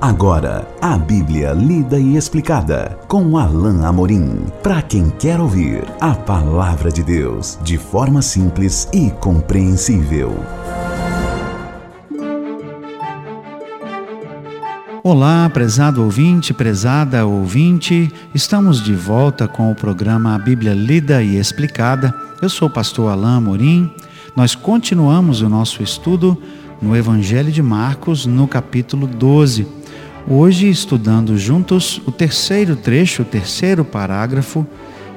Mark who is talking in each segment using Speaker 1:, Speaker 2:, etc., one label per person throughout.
Speaker 1: Agora, a Bíblia lida e explicada com Alain Amorim. Para quem quer ouvir a palavra de Deus de forma simples e compreensível.
Speaker 2: Olá, prezado ouvinte, prezada ouvinte. Estamos de volta com o programa A Bíblia Lida e Explicada. Eu sou o pastor Alain Amorim. Nós continuamos o nosso estudo no Evangelho de Marcos, no capítulo 12. Hoje, estudando juntos o terceiro trecho, o terceiro parágrafo,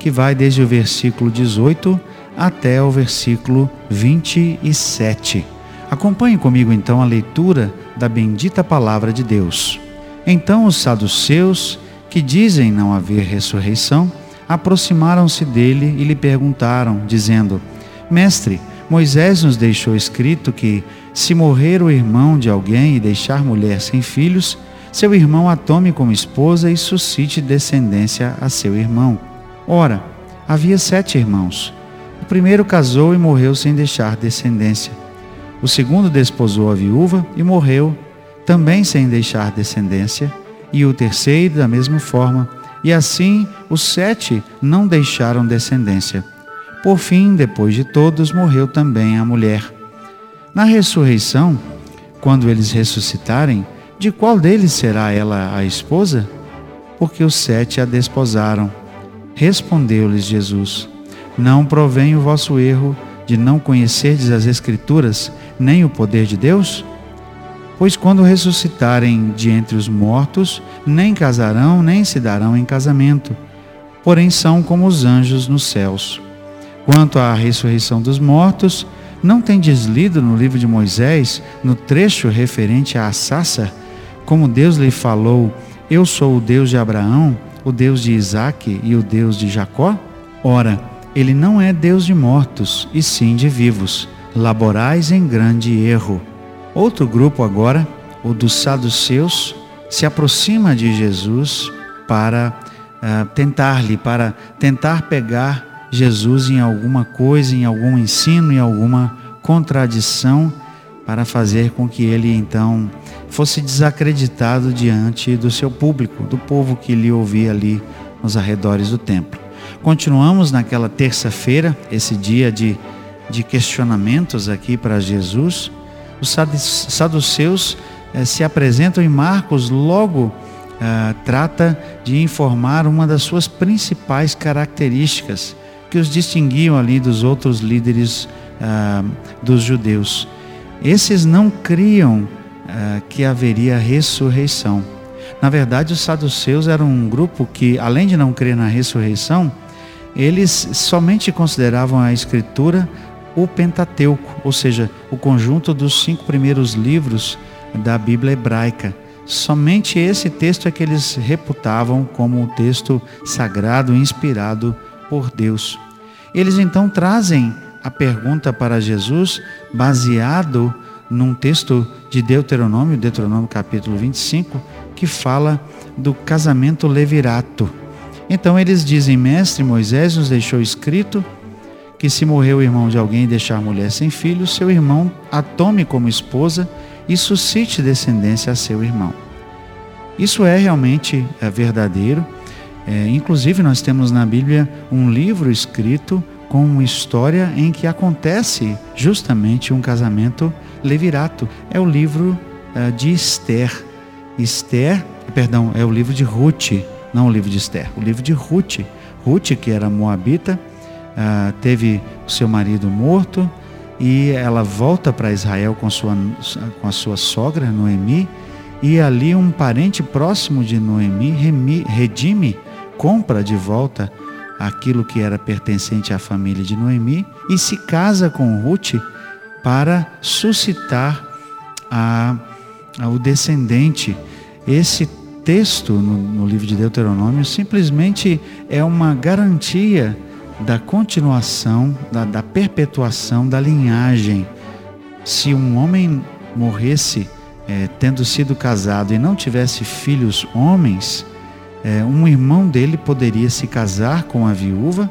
Speaker 2: que vai desde o versículo 18 até o versículo 27. Acompanhe comigo então a leitura da bendita palavra de Deus. Então os saduceus, que dizem não haver ressurreição, aproximaram-se dele e lhe perguntaram, dizendo: Mestre, Moisés nos deixou escrito que, se morrer o irmão de alguém e deixar mulher sem filhos, seu irmão a tome como esposa e suscite descendência a seu irmão. Ora, havia sete irmãos. O primeiro casou e morreu sem deixar descendência. O segundo desposou a viúva e morreu, também sem deixar descendência. E o terceiro, da mesma forma. E assim os sete não deixaram descendência. Por fim, depois de todos, morreu também a mulher. Na ressurreição, quando eles ressuscitarem, de qual deles será ela a esposa? Porque os sete a desposaram. Respondeu-lhes Jesus: Não provém o vosso erro de não conhecerdes as Escrituras, nem o poder de Deus? Pois quando ressuscitarem de entre os mortos, nem casarão, nem se darão em casamento, porém são como os anjos nos céus. Quanto à ressurreição dos mortos, não tem deslido no livro de Moisés, no trecho referente a Assassa, como Deus lhe falou: Eu sou o Deus de Abraão, o Deus de Isaque e o Deus de Jacó? Ora, ele não é Deus de mortos, e sim de vivos. Laborais em grande erro. Outro grupo agora, o dos saduceus, se aproxima de Jesus para uh, tentar-lhe, para tentar pegar Jesus em alguma coisa, em algum ensino, em alguma contradição, para fazer com que ele então fosse desacreditado diante do seu público, do povo que lhe ouvia ali nos arredores do templo. Continuamos naquela terça-feira, esse dia de, de questionamentos aqui para Jesus. Os saduceus eh, se apresentam em Marcos, logo eh, trata de informar uma das suas principais características que os distinguiam ali dos outros líderes ah, dos judeus. Esses não criam ah, que haveria ressurreição. Na verdade, os saduceus eram um grupo que, além de não crer na ressurreição, eles somente consideravam a Escritura o Pentateuco, ou seja, o conjunto dos cinco primeiros livros da Bíblia hebraica. Somente esse texto é que eles reputavam como um texto sagrado, inspirado por Deus. Eles então trazem a pergunta para Jesus baseado num texto de Deuteronômio, Deuteronômio capítulo 25, que fala do casamento levirato. Então eles dizem: Mestre, Moisés nos deixou escrito que se morrer o irmão de alguém e deixar mulher sem filho, seu irmão a tome como esposa e suscite descendência a seu irmão. Isso é realmente é verdadeiro é, inclusive, nós temos na Bíblia um livro escrito com uma história em que acontece justamente um casamento levirato. É o livro uh, de Esther. Esther, perdão, é o livro de Ruth, não o livro de Esther, o livro de Ruth. Ruth, que era moabita, uh, teve seu marido morto e ela volta para Israel com, sua, com a sua sogra, Noemi, e ali um parente próximo de Noemi redime compra de volta aquilo que era pertencente à família de Noemi e se casa com Ruth para suscitar a, a, o descendente. Esse texto no, no livro de Deuteronômio simplesmente é uma garantia da continuação, da, da perpetuação da linhagem. Se um homem morresse é, tendo sido casado e não tivesse filhos homens, é, um irmão dele poderia se casar com a viúva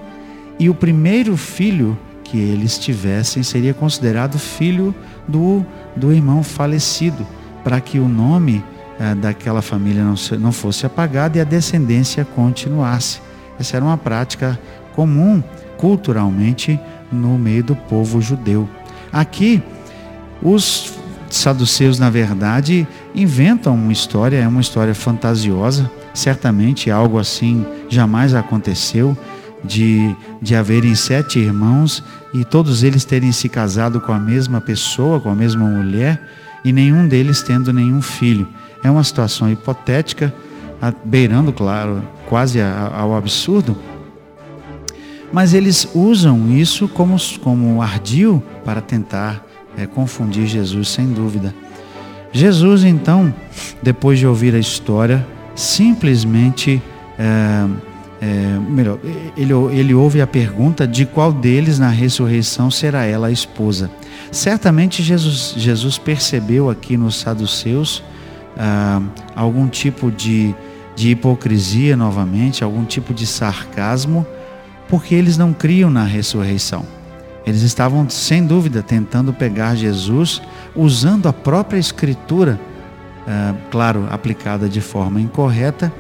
Speaker 2: e o primeiro filho que eles tivessem seria considerado filho do, do irmão falecido, para que o nome eh, daquela família não, não fosse apagada e a descendência continuasse. Essa era uma prática comum culturalmente no meio do povo judeu. Aqui, os saduceus, na verdade, inventam uma história, é uma história fantasiosa, certamente algo assim jamais aconteceu, de, de haverem sete irmãos e todos eles terem se casado com a mesma pessoa, com a mesma mulher, e nenhum deles tendo nenhum filho. É uma situação hipotética, beirando, claro, quase ao absurdo, mas eles usam isso como, como ardil para tentar é, confundir Jesus, sem dúvida. Jesus, então, depois de ouvir a história, simplesmente, é, é, melhor, ele, ele ouve a pergunta de qual deles na ressurreição será ela a esposa. Certamente Jesus, Jesus percebeu aqui nos saduceus ah, algum tipo de, de hipocrisia novamente, algum tipo de sarcasmo, porque eles não criam na ressurreição. Eles estavam, sem dúvida, tentando pegar Jesus usando a própria Escritura, ah, claro, aplicada de forma incorreta,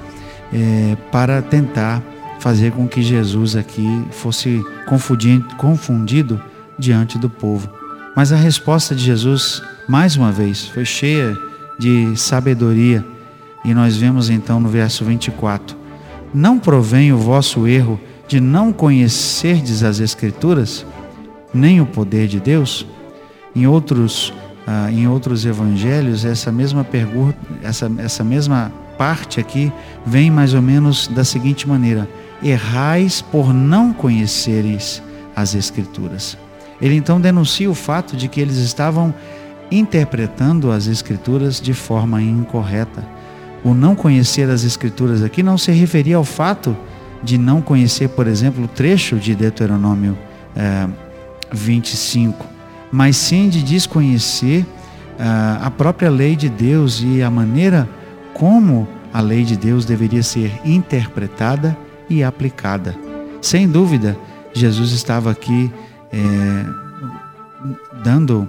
Speaker 2: eh, para tentar fazer com que Jesus aqui fosse confundido, confundido diante do povo. Mas a resposta de Jesus, mais uma vez, foi cheia de sabedoria. E nós vemos então no verso 24: Não provém o vosso erro de não conhecerdes as Escrituras, nem o poder de Deus? Em outros, ah, em outros evangelhos, essa mesma pergunta, essa, essa mesma parte aqui vem mais ou menos da seguinte maneira: errais por não conheceres as Escrituras. Ele então denuncia o fato de que eles estavam interpretando as Escrituras de forma incorreta. O não conhecer as Escrituras aqui não se referia ao fato de não conhecer, por exemplo, o trecho de Deuteronômio é, 25, mas sim de desconhecer é, a própria lei de Deus e a maneira como a lei de Deus deveria ser interpretada e aplicada. Sem dúvida, Jesus estava aqui é, dando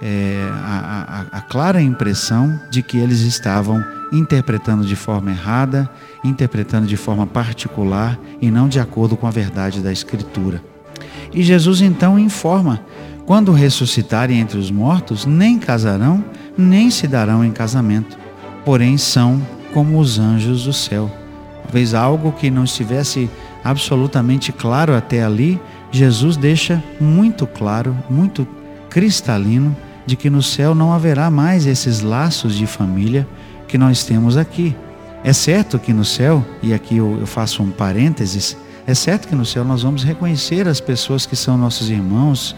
Speaker 2: é, a, a, a clara impressão de que eles estavam interpretando de forma errada, interpretando de forma particular e não de acordo com a verdade da Escritura. E Jesus então informa: quando ressuscitarem entre os mortos, nem casarão, nem se darão em casamento, porém são como os anjos do céu. Talvez algo que não estivesse absolutamente claro até ali, Jesus deixa muito claro, muito cristalino de que no céu não haverá mais esses laços de família que nós temos aqui. É certo que no céu, e aqui eu, faço um parênteses, é certo que no céu nós vamos reconhecer as pessoas que são nossos irmãos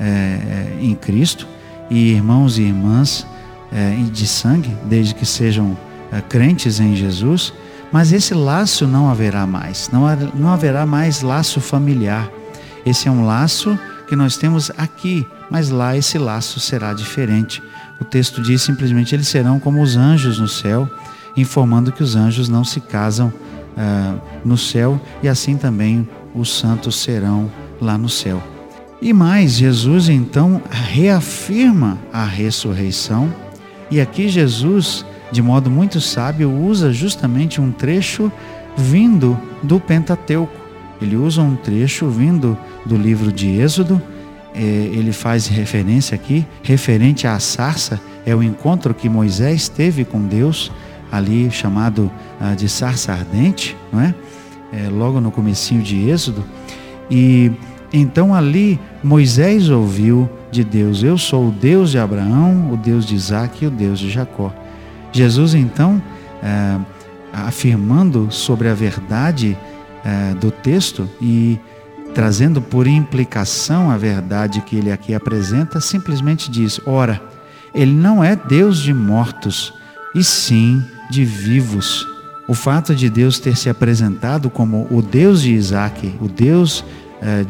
Speaker 2: é, é em Cristo e irmãos e irmãs é, de sangue, desde que sejam é, crentes em Jesus, mas esse laço não haverá mais, não, não haverá mais laço familiar. Esse é um laço que nós temos aqui, mas lá esse laço será diferente. O texto diz simplesmente: eles serão como os anjos no céu, informando que os anjos não se casam uh, no céu e assim também os santos serão lá no céu. E mais, Jesus então reafirma a ressurreição, e aqui Jesus, de modo muito sábio, usa justamente um trecho vindo do Pentateuco. Ele usa um trecho vindo do livro de Êxodo, é, ele faz referência aqui, referente à sarça, é o encontro que Moisés teve com Deus, ali chamado ah, de sarça ardente, não é? é? Logo no comecinho de Êxodo. E então ali Moisés ouviu de Deus: Eu sou o Deus de Abraão, o Deus de Isaac e o Deus de Jacó. Jesus então, é, afirmando sobre a verdade é, do texto e trazendo por implicação a verdade que ele aqui apresenta, simplesmente diz: ora, ele não é Deus de mortos, e sim de vivos. O fato de Deus ter se apresentado como o Deus de Isaac, o Deus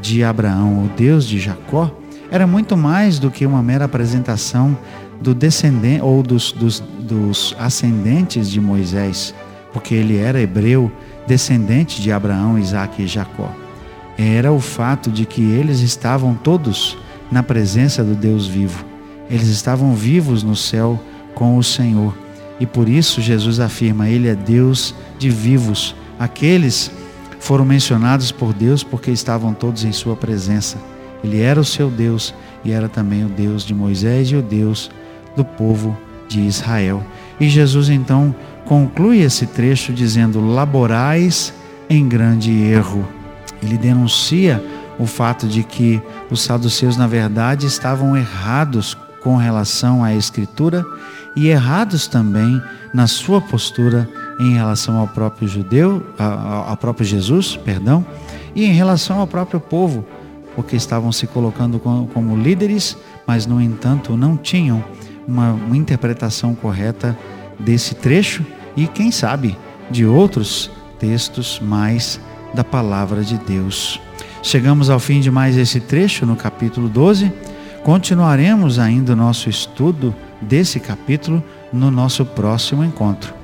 Speaker 2: de Abraão, o Deus de Jacó, era muito mais do que uma mera apresentação do descendente ou dos, dos, dos ascendentes de Moisés, porque ele era hebreu descendente de Abraão, Isaac e Jacó. Era o fato de que eles estavam todos na presença do Deus vivo. Eles estavam vivos no céu com o Senhor. E E por isso Jesus afirma: Ele é Deus de vivos. Aqueles foram mencionados por Deus porque estavam todos em Sua presença. Ele era o seu Deus e era também o Deus de Moisés e o Deus do povo de Israel. E Jesus então conclui esse trecho dizendo: Laborais em grande erro. Ele denuncia o fato de que os saduceus, na verdade, estavam errados com relação à Escritura e errados também na sua postura em relação ao próprio judeu, ao próprio Jesus, perdão, e em relação ao próprio povo, porque estavam se colocando como líderes, mas no entanto não tinham uma, uma interpretação correta desse trecho e quem sabe de outros textos mais da palavra de Deus. Chegamos ao fim de mais esse trecho no capítulo 12. Continuaremos ainda o nosso estudo desse capítulo no nosso próximo encontro.